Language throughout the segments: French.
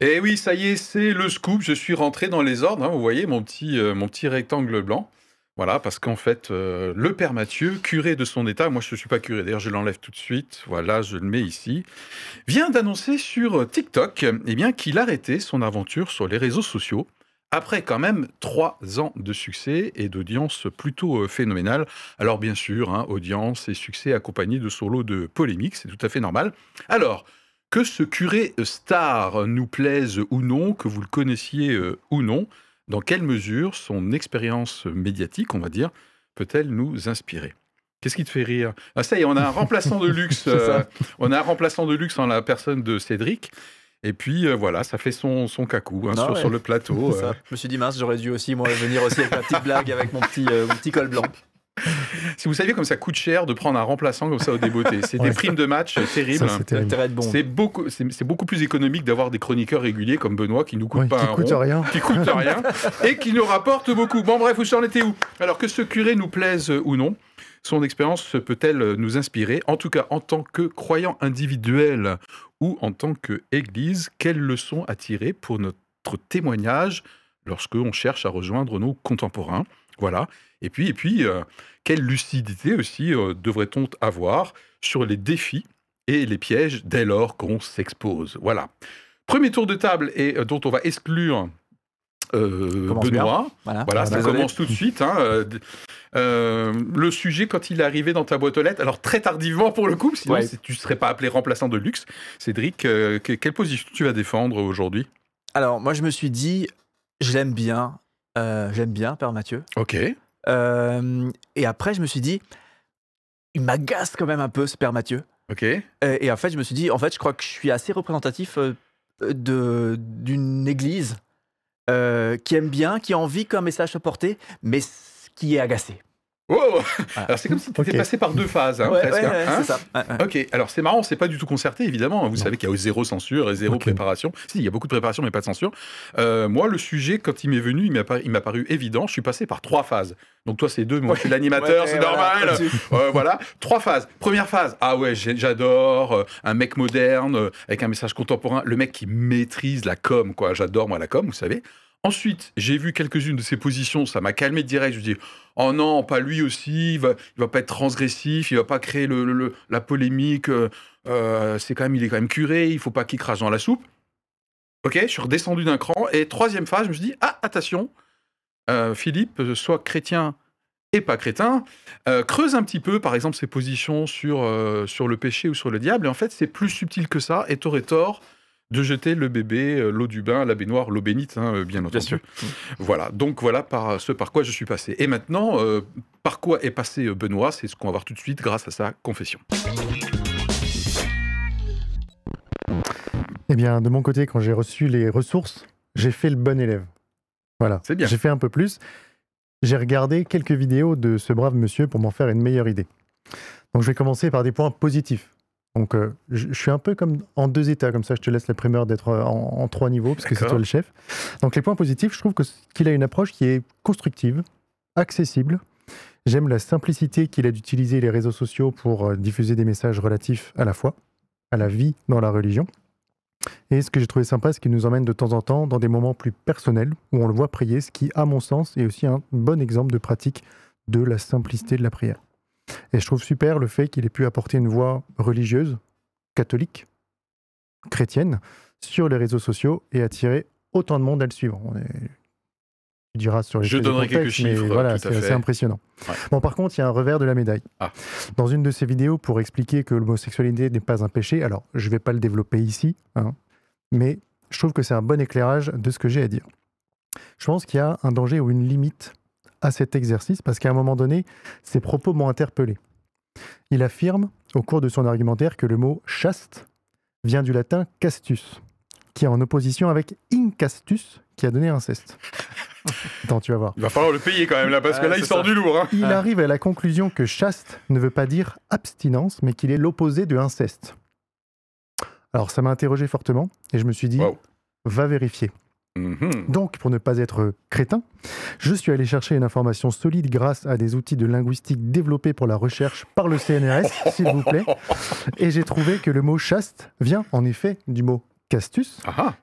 Et oui, ça y est, c'est le scoop. Je suis rentré dans les ordres. hein, vous voyez mon petit, euh, mon petit rectangle blanc. Voilà, parce qu'en fait, euh, le père Mathieu, curé de son état, moi je ne suis pas curé, d'ailleurs je l'enlève tout de suite, voilà, je le mets ici, vient d'annoncer sur TikTok eh bien, qu'il arrêtait son aventure sur les réseaux sociaux après quand même trois ans de succès et d'audience plutôt euh, phénoménale. Alors bien sûr, hein, audience et succès accompagnés de son lot de polémiques, c'est tout à fait normal. Alors, que ce curé star nous plaise ou non, que vous le connaissiez euh, ou non, dans quelle mesure son expérience médiatique, on va dire, peut-elle nous inspirer? Qu'est-ce qui te fait rire? Ah ça y est, on a un remplaçant de luxe. Euh, on a un remplaçant de luxe en la personne de Cédric. Et puis euh, voilà, ça fait son, son cacou hein, Non, sur, ouais. sur le plateau. Euh. Je me suis dit, mince, j'aurais dû aussi, moi, venir aussi avec ma petite blague, avec mon petit, euh, mon petit col blanc. Si vous saviez comme ça coûte cher de prendre un remplaçant comme ça au débeauté, c'est des primes de match terribles. Ça, c'est bon. C'est beaucoup, c'est beaucoup plus économique d'avoir des chroniqueurs réguliers comme Benoît qui nous coûtent Ouais, pas qui un coûte rond. rien. qui coûte rien et qui nous rapporte beaucoup. Bon, bref, vous en étiez où? Alors que ce curé nous plaise ou non, son expérience peut-elle nous inspirer? En tout cas, en tant que croyant individuel ou en tant qu'Église, quelles leçons à tirer pour notre témoignage lorsque on cherche à rejoindre nos contemporains? Voilà. Et puis, et puis euh, quelle lucidité aussi euh, devrait-on avoir sur les défis et les pièges dès lors qu'on s'expose Voilà. Premier tour de table et euh, dont on va exclure euh, Benoît. Voilà, Voilà, ça commence tout de suite. hein, euh, euh, le sujet, quand il est arrivé dans ta boîte aux lettres, alors très tardivement pour le coup, sinon Ouais. tu ne serais pas appelé remplaçant de luxe. Cédric, euh, que- quelle position tu vas défendre aujourd'hui? Alors, moi, je me suis dit, je l'aime bien. euh, J'aime bien, Père Mathieu. Ok. Euh, et après, je me suis dit, il m'agace quand même un peu, ce Père Mathieu. Ok. Et, et en fait, je me suis dit, en fait, je crois que je suis assez représentatif de d'une église euh, qui aime bien, qui a envie qu'un message soit porté, mais qui est agacé. Oh Alors c'est comme si tu étais passé par deux phases, hein, Ouais, presque. ouais, hein, ouais, hein ça. Ok, alors c'est marrant, c'est pas du tout concerté, évidemment. Vous Non. savez qu'il y a zéro censure et zéro préparation. Si, il y a beaucoup de préparation, mais pas de censure. Euh, moi, le sujet, quand il m'est venu, il m'a paru, évident. Je suis passé par trois phases. Donc toi, c'est deux, moi, je suis l'animateur, Ouais, c'est normal. Euh, voilà, trois phases. Première phase, ah ouais, j'adore, euh, un mec moderne, avec un message contemporain, le mec qui maîtrise la com, quoi. J'adore, moi, la com, vous savez. Ensuite, j'ai vu quelques-unes de ses positions, ça m'a calmé direct. Je me dis, oh non, pas lui aussi, il va, il va pas être transgressif, il va pas créer la polémique. euh, euh, c'est quand même, il est quand même curé, il faut pas qu'il crache dans la soupe. Ok, je suis redescendu d'un cran. Et troisième phase, je me suis dit, ah, attention, euh, Philippe, soit chrétien et pas crétin, creuse un petit peu, par exemple, ses positions sur, sur le péché ou sur le diable. Et en fait, c'est plus subtil que ça. Et t'aurais tort de jeter le bébé, euh, l'eau du bain, la baignoire, l'eau bénite, hein, euh, bien entendu. Bien sûr. Voilà, donc voilà par ce par quoi je suis passé. Et maintenant, euh, par quoi est passé euh, Benoît? C'est ce qu'on va voir tout de suite grâce à sa confession. Eh bien, de mon côté, quand j'ai reçu les ressources, j'ai fait le bon élève. Voilà. C'est bien. J'ai fait un peu plus. J'ai regardé quelques vidéos de ce brave monsieur pour m'en faire une meilleure idée. Donc, je vais commencer par des points positifs. Donc, euh, je, je suis un peu comme en deux états, comme ça, je te laisse la primeur d'être euh, en, en trois niveaux, parce que c'est toi le chef. Donc, les points positifs, je trouve qu'il a une approche qui est constructive, accessible. J'aime la simplicité qu'il a d'utiliser les réseaux sociaux pour euh, diffuser des messages relatifs à la foi, à la vie dans la religion. Et ce que j'ai trouvé sympa, c'est qu'il nous emmène de temps en temps dans des moments plus personnels où on le voit prier, ce qui, à mon sens, est aussi un bon exemple de pratique de la simplicité de la prière. Et je trouve super le fait qu'il ait pu apporter une voix religieuse, catholique, chrétienne, sur les réseaux sociaux et attirer autant de monde à le suivre. On est- Tu diras sur les Je donnerai quelques chiffres, Voilà, c'est impressionnant. Ouais. Bon, par contre, il y a un revers de la médaille. Ah. Dans une de ses vidéos, pour expliquer que l'homosexualité n'est pas un péché, alors je ne vais pas le développer ici, hein, mais je trouve que c'est un bon éclairage de ce que j'ai à dire. Je pense qu'il y a un danger ou une limite à cet exercice parce qu'à un moment donné, ses propos m'ont interpellé. Il affirme, au cours de son argumentaire, que le mot chaste vient du latin castus, qui est en opposition avec incastus, qui a donné inceste. Attends, tu vas voir. Il va falloir le payer quand même là, parce que là, il sort ça. du lourd. hein. Il Ah. arrive à la conclusion que chaste ne veut pas dire abstinence, mais qu'il est l'opposé de inceste. Alors ça m'a interrogé fortement et je me suis dit, Wow. va vérifier. Mhm. Donc, pour ne pas être crétin, je suis allé chercher une information solide grâce à des outils de linguistique développés pour la recherche par le CNRS, s'il vous plaît. Et j'ai trouvé que le mot chaste vient en effet du mot castus,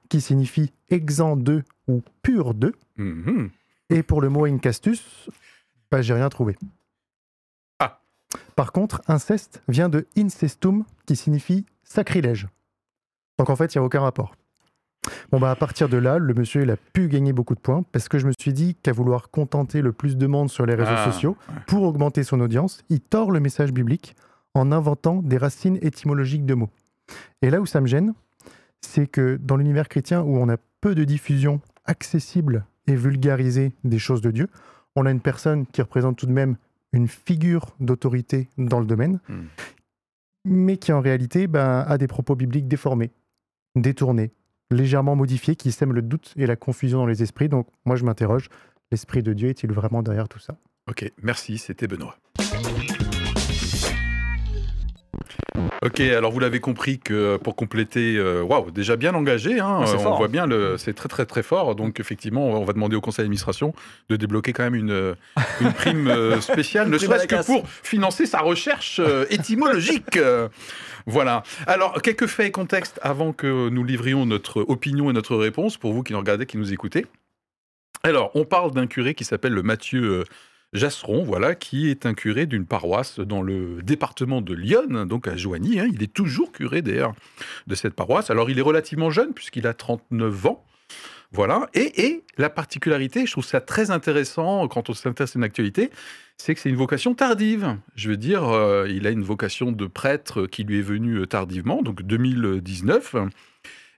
qui signifie exempt de ou pur de. Mhm. Et pour le mot incastus, bah, j'ai rien trouvé. Ah. Par contre, inceste vient de incestum, qui signifie sacrilège. Donc en fait, il n'y a aucun rapport. Bon, bah à partir de là, le monsieur, il a pu gagner beaucoup de points parce que je me suis dit qu'à vouloir contenter le plus de monde sur les réseaux Ah, sociaux pour augmenter son audience, il tord le message biblique en inventant des racines étymologiques de mots. Et là où ça me gêne, c'est que dans l'univers chrétien où on a peu de diffusion accessible et vulgarisée des choses de Dieu, on a une personne qui représente tout de même une figure d'autorité dans le domaine, Hmm. mais qui en réalité ben, a des propos bibliques déformés, détournés, légèrement modifiés, qui sèment le doute et la confusion dans les esprits. Donc moi je m'interroge, l'Esprit de Dieu est-il vraiment derrière tout ça? Ok, merci, c'était Benoît. Ok, alors vous l'avez compris que pour compléter, euh, waouh, déjà bien engagé, hein, on fort, voit hein. bien, c'est très très très fort. Donc effectivement, on va demander au conseil d'administration de débloquer quand même une, euh, une prime euh, spéciale, ne serait-ce que pour financer sa recherche étymologique. Voilà. Alors, quelques faits et contextes avant que nous livrions notre opinion et notre réponse pour vous qui nous regardez, qui nous écoutez. Alors, on parle d'un curé qui s'appelle le Mathieu euh, Jasseron, voilà, qui est un curé d'une paroisse dans le département de Lyon, donc à Joigny. hein. Il est toujours curé d'ailleurs de cette paroisse. Alors, il est relativement jeune puisqu'il a 39 ans. Voilà. Et, et la particularité, je trouve ça très intéressant quand on s'intéresse à une actualité, c'est que c'est une vocation tardive. Je veux dire, euh, il a une vocation de prêtre qui lui est venue euh, tardivement, donc 2019.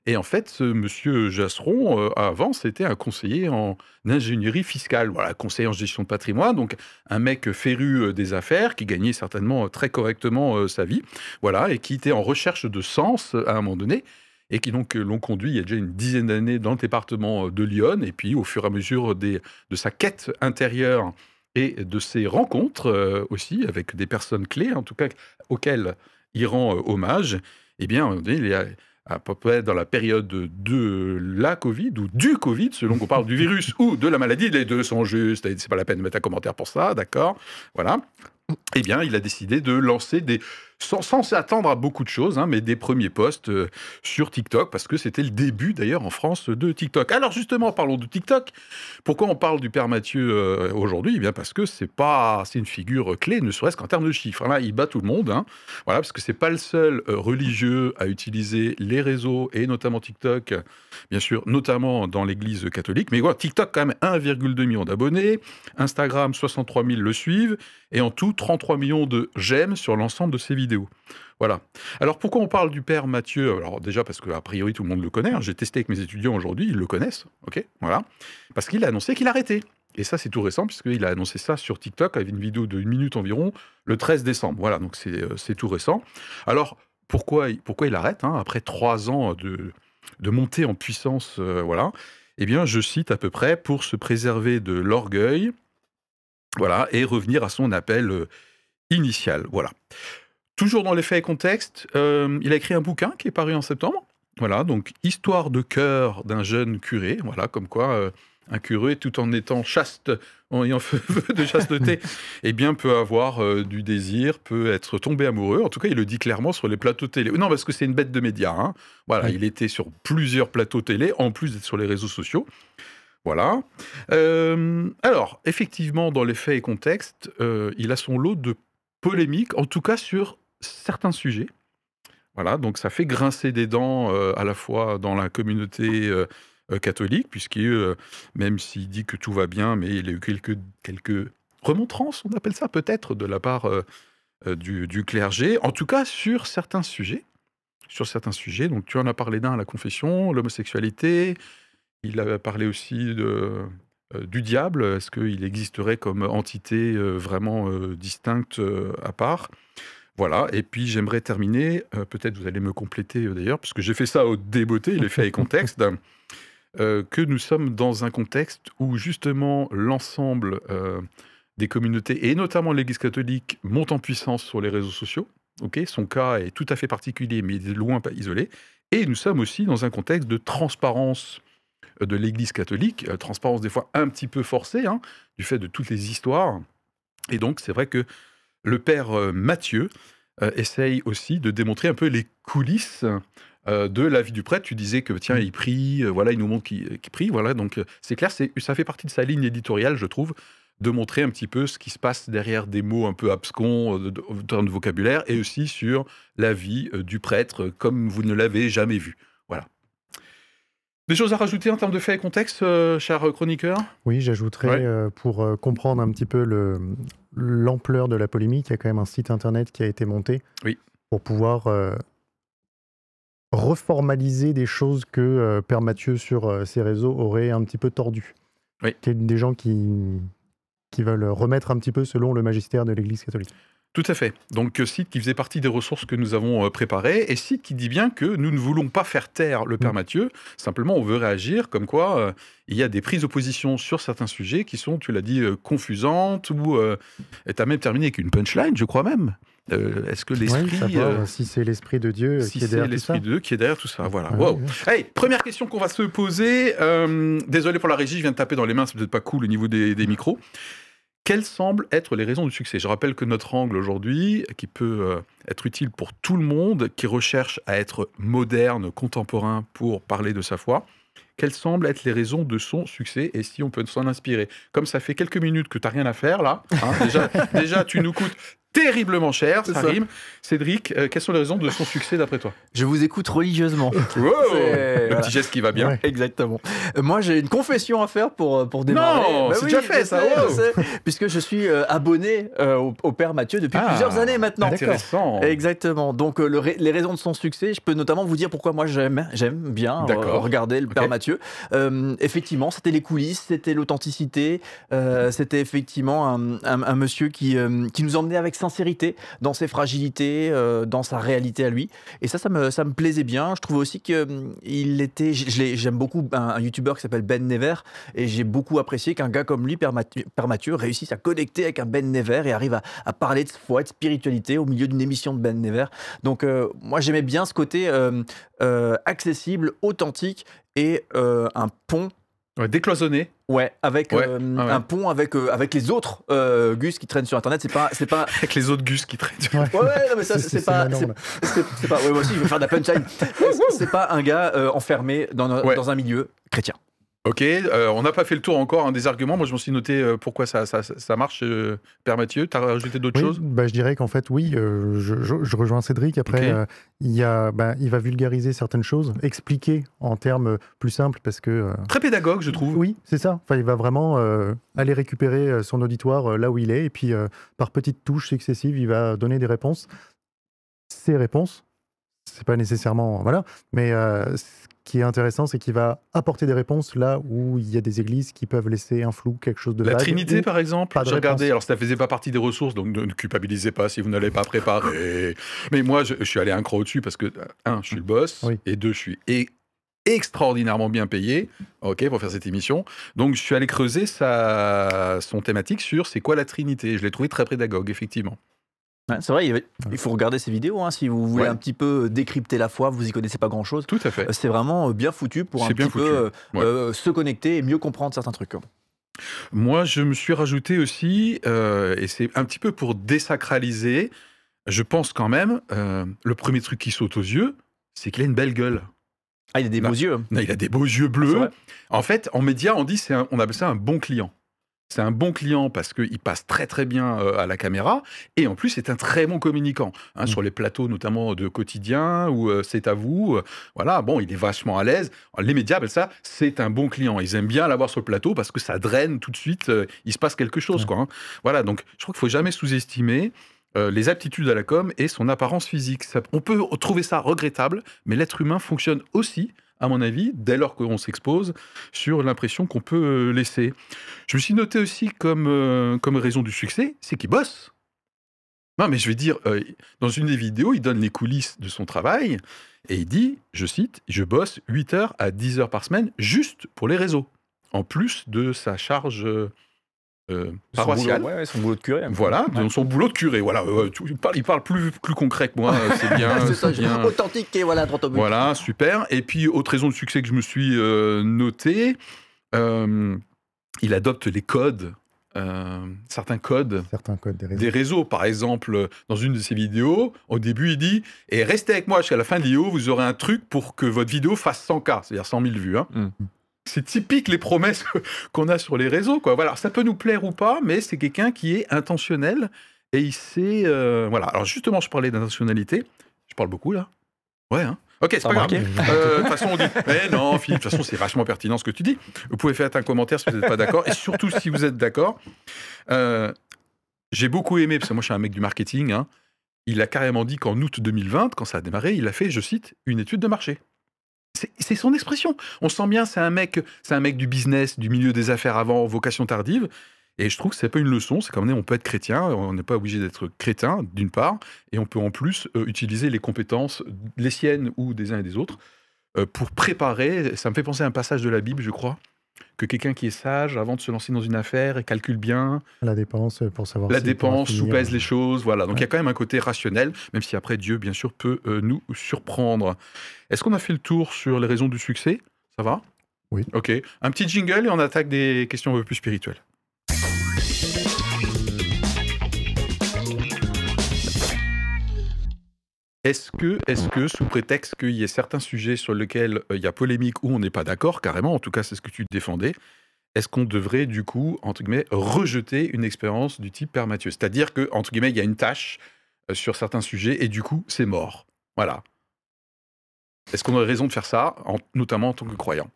Et en fait, ce monsieur Jasseron, euh, avant, c'était un conseiller en ingénierie fiscale, voilà, conseiller en gestion de patrimoine, donc un mec féru euh, des affaires qui gagnait certainement euh, très correctement euh, sa vie, voilà, et qui était en recherche de sens à un moment donné, et qui donc l'ont conduit il y a déjà une dizaine d'années dans le département de Lyon, et puis au fur et à mesure de sa quête intérieure et de ses rencontres aussi avec des personnes clés, en tout cas auxquelles il rend hommage, eh bien, il est à, peu près dans la période de la Covid ou du Covid, selon qu'on parle du virus ou de la maladie, les deux sont justes, c'est pas la peine de mettre un commentaire pour ça, d'accord? Voilà. Eh bien, il a décidé de lancer des, sans, s'attendre à beaucoup de choses, hein, mais des premiers posts euh, sur TikTok, parce que c'était le début d'ailleurs en France de TikTok. Alors justement, parlons de TikTok. Pourquoi on parle du Père Mathieu euh, aujourd'hui? Eh bien parce que c'est une figure clé, ne serait-ce qu'en termes de chiffres. Là, il bat tout le monde, hein. voilà, parce que c'est pas le seul euh, religieux à utiliser les réseaux et notamment TikTok, bien sûr, notamment dans l'Église catholique. Mais TikTok quand même 1,2 million d'abonnés, Instagram 63 000 le suivent, et en tout 33 millions de j'aime sur l'ensemble de ses vidéos. Voilà. Alors pourquoi on parle du père Mathieu? Alors déjà parce que priori tout le monde le connaît. hein. J'ai testé avec mes étudiants aujourd'hui, ils le connaissent. Ok, voilà. Parce qu'il a annoncé qu'il arrêtait. Et ça c'est tout récent puisqu'il a annoncé ça sur TikTok avec une vidéo de une minute environ le 13 décembre. Voilà, donc c'est euh, c'est tout récent. Alors pourquoi pourquoi il arrête hein, après trois ans de de montée en puissance euh, Voilà? Eh bien, je cite à peu près pour se préserver de l'orgueil, voilà, et revenir à son appel euh, initial. Voilà. Toujours dans les faits et contextes, euh, il a écrit un bouquin qui est paru en septembre. Voilà, donc Histoire de cœur d'un jeune curé. Voilà, comme quoi euh, un curé, tout en étant chaste, en ayant feu de chasteté, eh bien, peut avoir euh, du désir, peut être tombé amoureux. En tout cas, il le dit clairement sur les plateaux télé. Non, parce que c'est une bête de médias. hein. Voilà, Oui. il était sur plusieurs plateaux télé, en plus d'être sur les réseaux sociaux. Voilà. Euh, alors, effectivement, dans les faits et contextes, il a son lot de polémiques, en tout cas sur certains sujets. Voilà, donc ça fait grincer des dents euh, à la fois dans la communauté euh, euh, catholique, puisqu'il, même s'il dit que tout va bien, mais il a eu quelques, quelques remontrances, on appelle ça peut-être, de la part du, clergé, en tout cas sur certains sujets. Sur certains sujets, donc tu en as parlé d'un à la confession, l'homosexualité, il a parlé aussi du diable, est-ce qu'il existerait comme entité vraiment distincte à part? Voilà, et puis j'aimerais terminer, euh, peut-être vous allez me compléter euh, d'ailleurs, puisque j'ai fait ça au débeauté, les faits et contextes, euh, que nous sommes dans un contexte où justement l'ensemble des communautés, et notamment l'Église catholique, monte en puissance sur les réseaux sociaux. ok? Son cas est tout à fait particulier, mais il est loin pas isolé. Et nous sommes aussi dans un contexte de transparence de l'Église catholique, transparence des fois un petit peu forcée, hein, du fait de toutes les histoires. Et donc, c'est vrai que le père euh, Matthieu euh, essaye aussi de démontrer un peu les coulisses euh, de la vie du prêtre. Tu disais que tiens, il prie, voilà, il nous montre qu'il prie, voilà. Donc c'est clair, ça fait partie de sa ligne éditoriale, je trouve, de montrer un petit peu ce qui se passe derrière des mots un peu abscons en termes de vocabulaire, et aussi sur la vie du prêtre comme vous ne l'avez jamais vu. Des choses à rajouter en termes de faits et contexte, euh, cher chroniqueur? Oui, j'ajouterais, Ouais. euh, pour euh, comprendre un petit peu le- l'ampleur de la polémique, il y a quand même un site internet qui a été monté Oui. pour pouvoir reformaliser des choses que Père Mathieu sur ses réseaux aurait un petit peu tordues. Oui. Des gens qui, qui veulent remettre un petit peu selon le magistère de l'Église catholique. Tout à fait. Donc, euh, site qui faisait partie des ressources que nous avons euh, préparées, et site qui dit bien que nous ne voulons pas faire taire le Père Mm. Mathieu, simplement on veut réagir comme quoi euh, il y a des prises de position sur certains sujets qui sont, tu l'as dit, euh, confusantes, ou euh, tu as même terminé avec une punchline, je crois même. Euh, Est-ce que l'esprit... euh, si c'est l'Esprit de Dieu si qui est c'est derrière tout ça. l'esprit de Dieu qui est derrière tout ça, voilà. Ouais, Wow. ouais. Hey, première question qu'on va se poser. euh, désolé pour la régie, je viens de taper dans les mains, c'est peut-être pas cool au niveau des, des micros. Quelles semblent être les raisons du succès. Je rappelle que notre angle aujourd'hui, qui peut euh, être utile pour tout le monde, qui recherche à être moderne, contemporain pour parler de sa foi, quelles semblent être les raisons de son succès et si on peut s'en inspirer. Comme ça fait quelques minutes que tu n'as rien à faire là, hein, déjà, déjà tu nous coûtes terriblement cher, C'est ça, ça. rime. Cédric, euh, quelles sont les raisons de son succès d'après toi? Je vous écoute religieusement. Wow C'est- Le voilà. petit geste qui va bien. Ouais. Exactement. Euh, Moi, j'ai une confession à faire pour, euh, pour démarrer. Non, c'est déjà fait, ça, sais, wow. je sais, puisque je suis euh, abonné euh, au, au Père Mathieu depuis Ah, plusieurs années maintenant. Intéressant. Exactement. Donc, euh, le les raisons de son succès, je peux notamment vous dire pourquoi moi j'aime, j'aime bien euh, regarder le Père Ok. Mathieu. Euh, effectivement, c'était les coulisses, c'était l'authenticité, euh, c'était effectivement un, un- un monsieur qui, euh, qui nous emmenait avec sincérité dans ses fragilités, euh, dans sa réalité à lui. Et ça, ça me, ça me plaisait bien. Je trouve aussi qu'il était. je l'ai- J'aime beaucoup un, un youtubeur qui s'appelle Ben Never et j'ai beaucoup apprécié qu'un gars comme lui, Père Mathieu, réussisse à connecter avec un Ben Never et arrive à, à parler de foi de spiritualité au milieu d'une émission de Ben Never. Donc, euh, moi, j'aimais bien ce côté euh, accessible, authentique et un pont. Ouais, décloisonné. Ouais, avec Ouais, euh, ah ouais. un pont avec, euh, avec les autres euh, Gus qui traînent sur internet. C'est pas, c'est pas, Avec les autres gus qui traînent. Ouais. Ouais, ouais, non, mais ça, C'est- pas. C'est- pas. Ouais, moi aussi, je veux faire de la punchline. c'est pas un gars euh, enfermé dans, dans un milieu chrétien. Ok, euh, on n'a pas fait le tour encore hein, des arguments. Moi, je m'en suis noté euh, pourquoi ça, ça, ça marche, euh, Père Mathieu. Tu as rajouté d'autres Oui, choses? bah, je dirais qu'en fait, oui, euh, je, je- je rejoins Cédric. Après, il, y a, bah, il va vulgariser certaines choses, expliquer en termes plus simples, parce que. Très pédagogue, je trouve. oui, c'est ça. Enfin, il va vraiment aller récupérer son auditoire là où il est, et puis par petites touches successives, il va donner des réponses. Ces réponses, c'est pas nécessairement. Voilà, mais qui est intéressant, c'est qu'il va apporter des réponses là où il y a des églises qui peuvent laisser un flou, quelque chose de La vague, Trinité, par exemple, j'ai regardé. Alors, ça faisait pas partie des ressources, donc ne, ne culpabilisez pas si vous n'allez pas préparer. Mais moi, je, je suis allé un cran au-dessus parce que, un, je suis le boss, Oui. et deux, je suis extraordinairement bien payé ok, pour faire cette émission. Donc, je suis allé creuser sa, son thématique sur c'est quoi la Trinité. Je l'ai trouvé très pédagogue, effectivement. Ouais, c'est vrai, il, faut regarder ces vidéos hein, si vous voulez Ouais. un petit peu décrypter la foi, vous y connaissez pas grand chose. Tout à fait. C'est vraiment euh, bien foutu pour un petit foutu, peu euh, ouais. euh, se connecter et mieux comprendre certains trucs. Moi, je me suis rajouté aussi, euh, et c'est un petit peu pour désacraliser, je pense quand même, euh, le premier truc qui saute aux yeux, c'est qu'il a une belle gueule. Ah, il a des beaux yeux. Non, il a des beaux yeux bleus. En fait, en média, on dit un- on appelle ça un bon client. C'est un bon client parce qu'il passe très très bien euh, à la caméra et en plus c'est un très bon communicant hein, Mm. sur les plateaux notamment de quotidien ou euh, c'est à vous. euh, voilà, bon, il est vachement à l'aise. Les médias appellent ça c'est un bon client. Ils aiment bien l'avoir sur le plateau parce que ça draine tout de suite. euh, il se passe quelque chose Ouais. quoi. hein. Voilà, donc je crois qu'il faut jamais sous-estimer les aptitudes à la com et son apparence physique. Ça- on peut trouver ça regrettable, mais l'être humain fonctionne aussi, à mon avis, dès lors qu'on s'expose, sur l'impression qu'on peut euh, laisser. Je me suis noté aussi comme, euh, comme raison du succès, c'est qu'il bosse. Non, mais je vais dire, euh, dans une des vidéos, il donne les coulisses de son travail et il dit, je cite, je bosse 8 heures à 10 heures par semaine juste pour les réseaux, en plus de sa charge euh, euh, Son boulot, ouais, ouais, son boulot de curé. Voilà, Ouais. dans son boulot de curé. Voilà, euh, tu- il, parle, il parle plus, plus concret que moi, euh, c'est bien. c'est ça, c'est bien. authentique et voilà, droit au but. Voilà, super. Et puis, autre raison de succès que je me suis euh, noté, euh, il adopte les codes euh, certains codes Certains codes des réseaux. des réseaux. Par exemple, dans une de ses vidéos, au début, il dit Et restez avec moi jusqu'à la fin de l'IO, vous aurez un truc pour que votre vidéo fasse 100K, c'est-à-dire 100 000 vues. hein. Mm. C'est typique les promesses qu'on a sur les réseaux. Quoi. Voilà, ça peut nous plaire ou pas, mais c'est quelqu'un qui est intentionnel et il sait. euh, voilà. Alors, justement, je parlais d'intentionnalité. Je parle beaucoup là Ouais, hein Ok, c'est pas grave. Euh, De toute façon, on dit Mais non, Philippe, de toute façon, c'est vachement pertinent ce que tu dis. Vous pouvez faire un commentaire si vous n'êtes pas d'accord. Et surtout, si vous êtes d'accord, euh, j'ai beaucoup aimé, parce que moi, je suis un mec du marketing. hein, il a carrément dit qu'en août 2020, quand ça a démarré, il a fait, je cite, une étude de marché. C'est- son expression. On sent bien, c'est un mec, c'est un mec du business, du milieu des affaires avant, vocation tardive. Et je trouve que c'est pas une leçon. C'est comme on peut être chrétien, on n'est pas obligé d'être crétin d'une part, et on peut en plus euh, utiliser les compétences, les siennes ou des uns et des autres, euh, pour préparer. Ça me fait penser à un passage de la Bible, je crois, que quelqu'un qui est sage, avant de se lancer dans une affaire, calcule bien La dépense euh, pour savoir la dépense, sous-pèse les choses, voilà. Donc il y a quand même un côté rationnel, même si après Dieu, bien sûr, peut euh, nous surprendre. Est-ce qu'on a fait le tour sur les raisons du succès? Ça va? Oui. Ok. Un petit jingle et on attaque des questions un peu plus spirituelles. Est-ce que, est que, sous prétexte qu'il y ait certains sujets sur lesquels euh, il y a polémique ou on n'est pas d'accord, carrément, en tout cas c'est ce que tu défendais, est-ce qu'on devrait du coup, entre guillemets, rejeter une expérience du type Père Mathieu? C'est-à-dire que, entre guillemets, il y a une tâche euh, sur certains sujets et du coup c'est mort. Voilà. Est-ce qu'on aurait raison de faire ça, en- notamment en tant que croyant?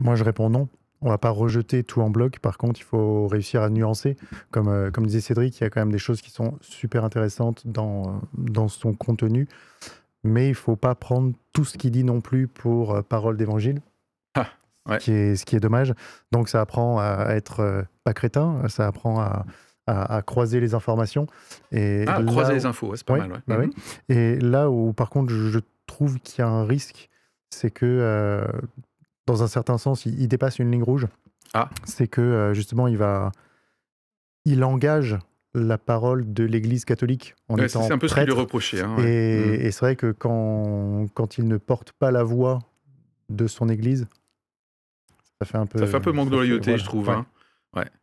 Moi, je réponds non. On va pas rejeter tout en bloc. Par contre, il faut réussir à nuancer. Comme, euh, comme disait Cédric, il y a quand même des choses qui sont super intéressantes dans, euh, dans son contenu. Mais il faut pas prendre tout ce qu'il dit non plus pour euh, parole d'évangile. Ah, ouais. Ce, qui est, ce qui est dommage. Donc, ça apprend à être euh, pas crétin. Ça apprend à, à- à croiser les informations. Et Ah, croiser où- les infos, c'est pas Ouais, mal. ouais. bah Mhm. oui. Et là où, par contre, je, je trouve qu'il y a un risque, c'est que, dans un certain sens, il, il dépasse une ligne rouge. Ah. C'est que, euh, justement, il va. Il engage la parole de l'Église catholique en Ouais, étant c'est un peu ce qui lui prêtre. reprochait. hein, Et. Mhm. et c'est vrai que quand, quand il ne porte pas la voix de son Église, ça fait un peu. Ça fait un peu manque de loyauté, voilà. je trouve. Ouais. hein.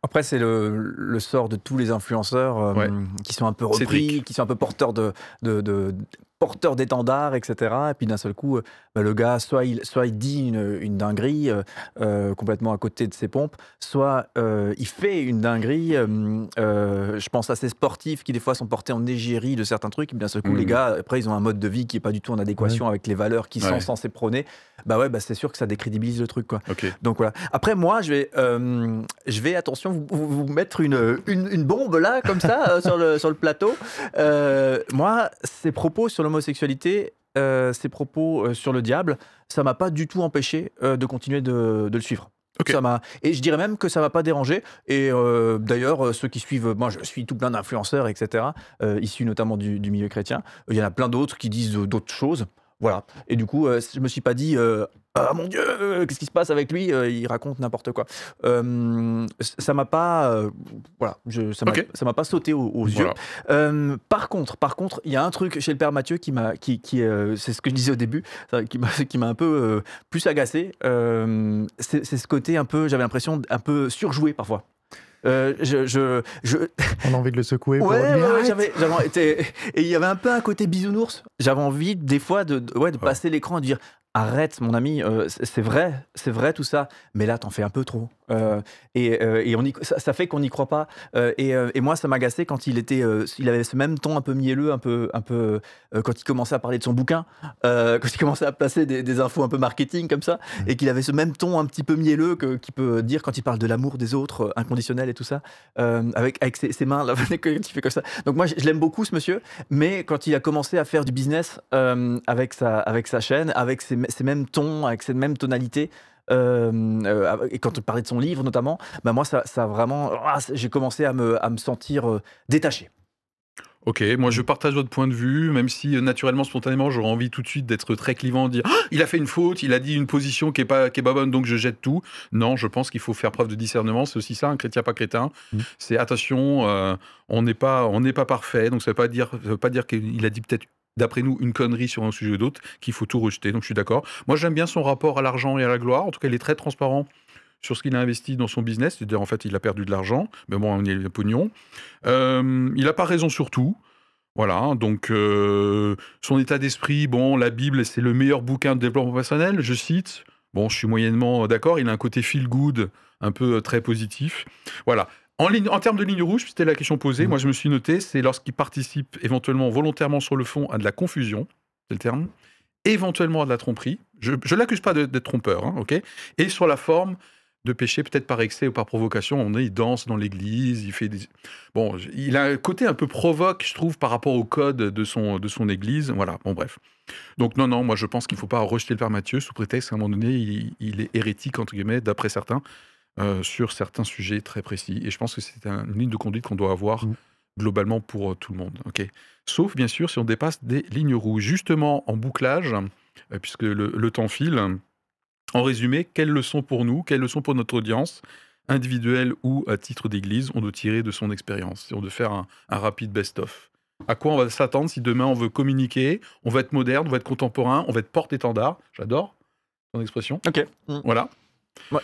Après, c'est le, le sort de tous les influenceurs euh, Ouais. qui sont un peu repris, Cédric. qui sont un peu porteurs de, de, de- porteurs d'étendards, etc. Et puis d'un seul coup, euh, bah, le gars, soit il, soit il dit une, une dinguerie euh, euh, complètement à côté de ses pompes, soit euh, il fait une dinguerie. euh, je pense à ces sportifs qui des fois sont portés en égérie de certains trucs. Et d'un seul coup, les gars, après, ils ont un mode de vie qui est pas du tout en adéquation avec les valeurs qu'ils sont censés prôner. Bah ouais, bah c'est sûr que ça décrédibilise le truc, quoi. Donc voilà. Après, moi, je vais, je vais attention, vous, vous- vous mettre une, une, une bombe là, comme ça, sur, le, sur le plateau. Moi, ces propos sur l'homosexualité, euh, ces propos euh, sur le diable, ça m'a pas du tout empêché euh, de continuer de, de le suivre. Ça et je dirais même que ça m'a pas dérangé. Et d'ailleurs, ceux qui suivent, moi, je suis tout plein d'influenceurs, etc. issus notamment du, du milieu chrétien. Il y en a plein d'autres qui disent d'autres choses. Voilà. Et du coup, je me suis pas dit, ah mon Dieu, euh, qu'est-ce qui se passe avec lui Euh, Il raconte n'importe quoi. Euh, ça m'a pas, euh, voilà, je, ça m'a Ok. ça m'a pas sauté aux, aux yeux. Voilà. Euh, par contre, par contre, il y a un truc chez le père Mathieu qui m'a, qui, qui euh, c'est ce que je disais au début, qui m'a, qui m'a un peu euh, plus agacé. Euh, c'est, c'est ce côté un peu, j'avais l'impression un peu surjoué parfois. Euh, je, je, je, On a envie de le secouer. pour Ouais, j'avais, j'avais été- et il y avait un peu un côté bisounours. J'avais envie des fois de, de- ouais, de passer l'écran et de dire arrête mon ami, euh, c'est vrai, c'est vrai tout ça, mais là t'en fais un peu trop. Euh, et euh, et on y- ça, ça fait qu'on n'y croit pas. Et, et moi ça m'agaçait quand il était, il avait ce même ton un peu mielleux, un peu, un peu quand il commençait à parler de son bouquin, quand il commençait à placer des, des infos un peu marketing comme ça, et qu'il avait ce même ton un petit peu mielleux que qu'il peut dire quand il parle de l'amour des autres, inconditionnel et tout ça, avec avec ses, ses mains là, quand il fait comme ça. Donc moi je, je l'aime beaucoup ce monsieur, mais quand il a commencé à faire du business avec sa avec sa chaîne, avec ses, ces mêmes tons, avec ces mêmes tonalités. euh, euh, et quand on parlait de son livre notamment, bah moi ça, vraiment, ah, j'ai commencé à me, à me sentir euh, détaché. Ok, moi je partage votre point de vue, même si naturellement, spontanément, j'aurais envie tout de suite d'être très clivant, de dire Ah, il a fait une faute, il a dit une position qui est pas, qui est pas bonne, donc je jette tout. Non, je pense qu'il faut faire preuve de discernement. C'est aussi ça, un chrétien pas crétin. Mm. C'est attention, euh, on n'est pas, on n'est pas parfait, donc ça veut pas dire, ça veut pas dire qu'il a dit peut-être. D'après nous, une connerie sur un sujet ou d'autre, qu'il faut tout rejeter. Donc je suis d'accord. Moi, j'aime bien son rapport à l'argent et à la gloire. En tout cas, il est très transparent sur ce qu'il a investi dans son business. C'est-à-dire, en fait, il a perdu de l'argent, mais bon, on a le pognon. Euh, il n'a pas raison sur tout. Voilà, donc euh, son état d'esprit, bon, la Bible, c'est le meilleur bouquin de développement personnel, je cite. Bon, je suis moyennement d'accord, il a un côté feel good, un peu euh, très positif. Voilà. En, ligne, en termes de ligne rouge, c'était la question posée, Mhm. moi je me suis noté, c'est lorsqu'il participe éventuellement volontairement sur le fond à de la confusion, c'est le terme, éventuellement à de la tromperie. Je ne l'accuse pas d'être trompeur, hein, ok? Et sur la forme de péché, peut-être par excès ou par provocation. On est, il danse dans l'église, il fait des. Bon, il a un côté un peu provoque, je trouve, par rapport au code de son, de son église. Voilà, bon, bref. Donc, non, non, moi, je pense qu'il ne faut pas rejeter le Père Mathieu sous prétexte qu'à un moment donné, il, il est hérétique, entre guillemets, d'après certains, euh, sur certains sujets très précis. Et je pense que c'est un- une ligne de conduite qu'on doit avoir Mm. globalement pour euh, tout le monde. ok? Sauf, bien sûr, si on dépasse des lignes rouges. Justement, en bouclage, euh, puisque le, le temps file, en résumé, quelles leçons pour nous, quelles leçons pour notre audience, individuelle ou à titre d'église, on doit tirer de son expérience Si on doit faire un, un rapide best-of? À quoi on va s'attendre si demain on veut communiquer, on va être moderne, on va être contemporain, on va être porte-étendard J'adore ton expression. Ok. Voilà. Mm,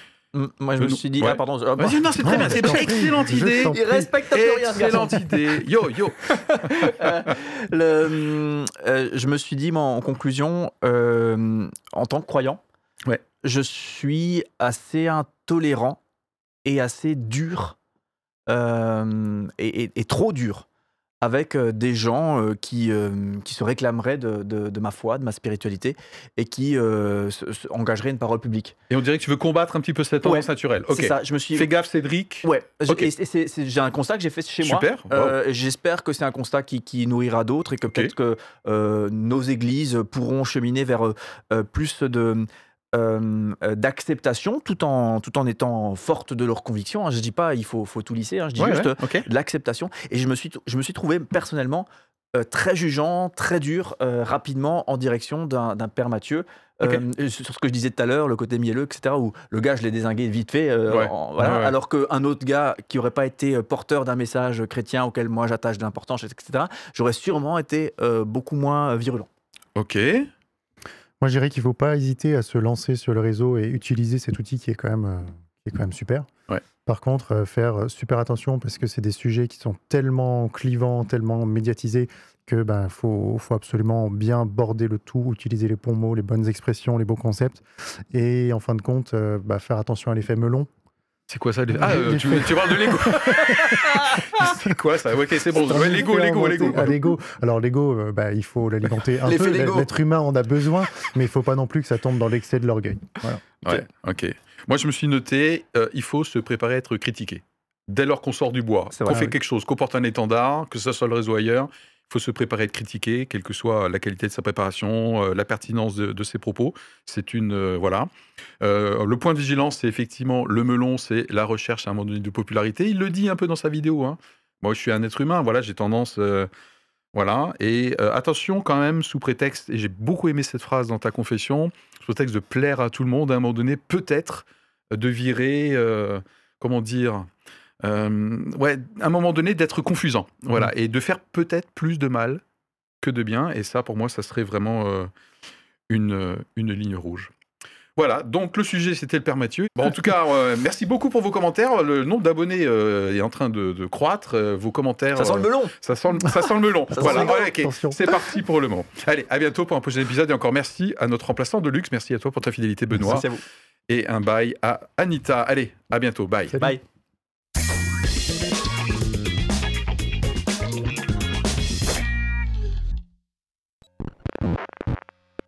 Moi, je Euh, me suis dit, Ouais. ah, pardon. ah, Vas-y, non, c'est très Non, bien, c'est une excellente idée. il respecte plus rien. Excellente idée. Yo, yo. Le, euh, je me suis dit, moi, en conclusion, euh, en tant que croyant, Ouais. je suis assez intolérant et assez dur, euh, et, et- et trop dur, avec euh, des gens euh, qui, euh, qui se réclameraient de, de- de ma foi, de ma spiritualité, et qui euh, engageraient une parole publique. Et on dirait que tu veux combattre un petit peu cette tendance Ouais. naturelle. Ok. C'est ça, je me suis... Fais gaffe, Cédric. Ouais, j'ai- Ok. et c'est- c'est- c'est- j'ai un constat que j'ai fait chez moi. Super. Euh, J'espère que c'est un constat qui, qui nourrira d'autres et que peut-être que euh, nos églises pourront cheminer vers plus de euh, euh, d'acceptation tout en, tout en étant fortes de leurs convictions. hein. Je dis pas il faut, faut tout lisser, hein. je dis Ouais, juste ouais, de l'acceptation. Et je me suis, je me suis trouvé personnellement euh, très jugeant, très dur, euh, rapidement en direction d'un père Mathieu. Euh, sur ce que je disais tout à l'heure, le côté mielleux, etc., où le gars, je l'ai désingué vite fait, euh, Ouais. en- voilà, Ouais, ouais. alors qu'un autre gars qui n'aurait pas été euh, porteur d'un message chrétien auquel moi j'attache de l'importance, etc., j'aurais sûrement été euh, beaucoup moins euh, virulent. Ok. Moi, je dirais qu'il ne faut pas hésiter à se lancer sur le réseau et utiliser cet outil qui est quand même, euh, qui est quand même super. Ouais. Par contre, euh, faire euh, super attention parce que c'est des sujets qui sont tellement clivants, tellement médiatisés que ben faut, faut absolument bien border le tout, utiliser les bons mots, les bonnes expressions, les beaux concepts, et en fin de compte, bah, faire attention à l'effet melon. C'est quoi ça les- Ah, euh, tu, parles de Lego. c'est quoi ça Ok, c'est bon. Ouais, Lego, Lego, Lego. Ah, Lego. Alors Lego, euh, bah, il faut l'alimenter un peu. L'être humain en a besoin, mais il faut pas non plus que ça tombe dans l'excès de l'orgueil. Voilà. Ouais, ok. Moi, je me suis noté, euh, il faut se préparer à être critiqué. Dès lors qu'on sort du bois, qu'on fait oui. quelque chose, qu'on porte un étendard, que ce soit le réseau ailleurs, il faut se préparer à être critiqué, quelle que soit la qualité de sa préparation, euh, la pertinence de, ses propos. C'est une. euh, voilà. Euh, le point de vigilance, c'est effectivement le melon, c'est la recherche à un moment donné de popularité. Il le dit un peu dans sa vidéo. hein. Moi, je suis un être humain, voilà, j'ai tendance. voilà. Et attention quand même, sous prétexte, et j'ai beaucoup aimé cette phrase dans ta confession, sous prétexte de plaire à tout le monde, à un moment donné, peut-être de virer, comment dire, euh, ouais, à un moment donné, d'être confusant. Voilà. Et de faire peut-être plus de mal que de bien. Et ça, pour moi, ça serait vraiment euh, une, euh, une ligne rouge. Voilà, donc le sujet c'était le Père Mathieu. Bon, en tout cas, euh, merci beaucoup pour vos commentaires. Le nombre d'abonnés euh, est en train de, de croître. Euh, vos commentaires. Ça sent le euh, melon ça sent, le- ça sent le melon. Ça voilà, le melon. ouais, ok. Attention. c'est parti pour le moment. Allez, à bientôt pour un prochain épisode. Et encore merci à notre remplaçant de luxe. Merci à toi pour ta fidélité, Benoît. Merci à vous. Et un bye à Anita. Allez, à bientôt. Bye. Salut. Bye.